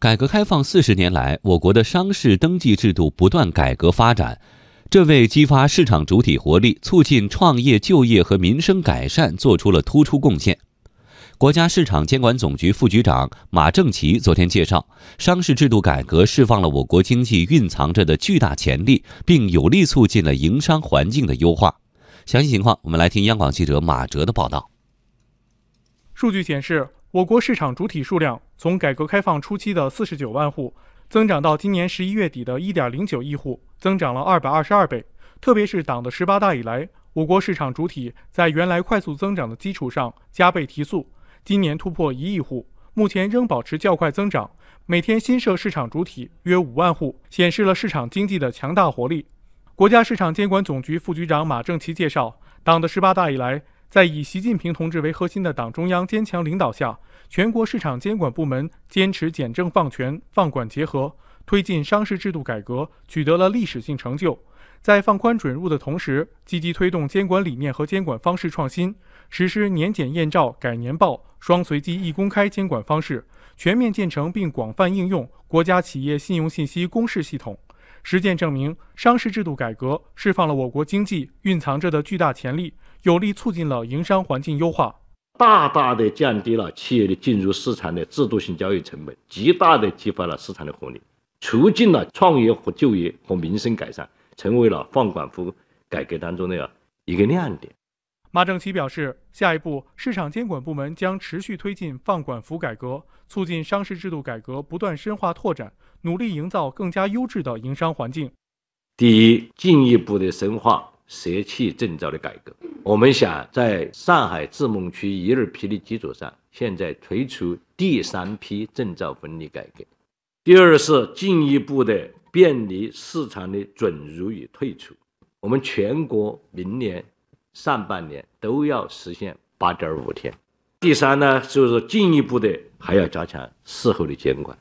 改革开放四十年来，我国的商事登记制度不断改革发展，这为激发市场主体活力、促进创业就业和民生改善做出了突出贡献。国家市场监管总局副局长马正奇昨天介绍，商事制度改革释放了我国经济蕴藏着的巨大潜力，并有力促进了营商环境的优化。详细情况，我们来听央广记者马哲的报道。数据显示。我国市场主体数量从改革开放初期的四十九万户，增长到今年十一月底的一点零九亿户，增长了二百二十二倍。特别是党的十八大以来，我国市场主体在原来快速增长的基础上加倍提速，今年突破一亿户，目前仍保持较快增长，每天新设市场主体约五万户，显示了市场经济的强大活力。国家市场监管总局副局长马正奇介绍，党的十八大以来。在以习近平同志为核心的党中央坚强领导下，全国市场监管部门坚持简政放权、放管结合，推进商事制度改革，取得了历史性成就。在放宽准入的同时，积极推动监管理念和监管方式创新，实施年检验照、改年报、双随机一公开监管方式，全面建成并广泛应用国家企业信用信息公示系统。实践证明，商事制度改革释放了我国经济蕴藏着的巨大潜力。有力促进了营商环境优化，大大的降低了企业的进入市场的制度性交易成本，极大的激发了市场的活力，促进了创业和就业和民生改善，成为了放管服改革当中的一个亮点。马正奇表示，下一步市场监管部门将持续推进放管服改革，促进商事制度改革不断深化拓展，努力营造更加优质的营商环境。第一，进一步的深化。涉企证照的改革，我们想在上海自贸区一二批的基础上，现在推出第三批证照分离改革。第二是进一步的便利市场的准入与退出，我们全国明年上半年都要实现八点五天。第三呢，就是进一步的还要加强事后的监管。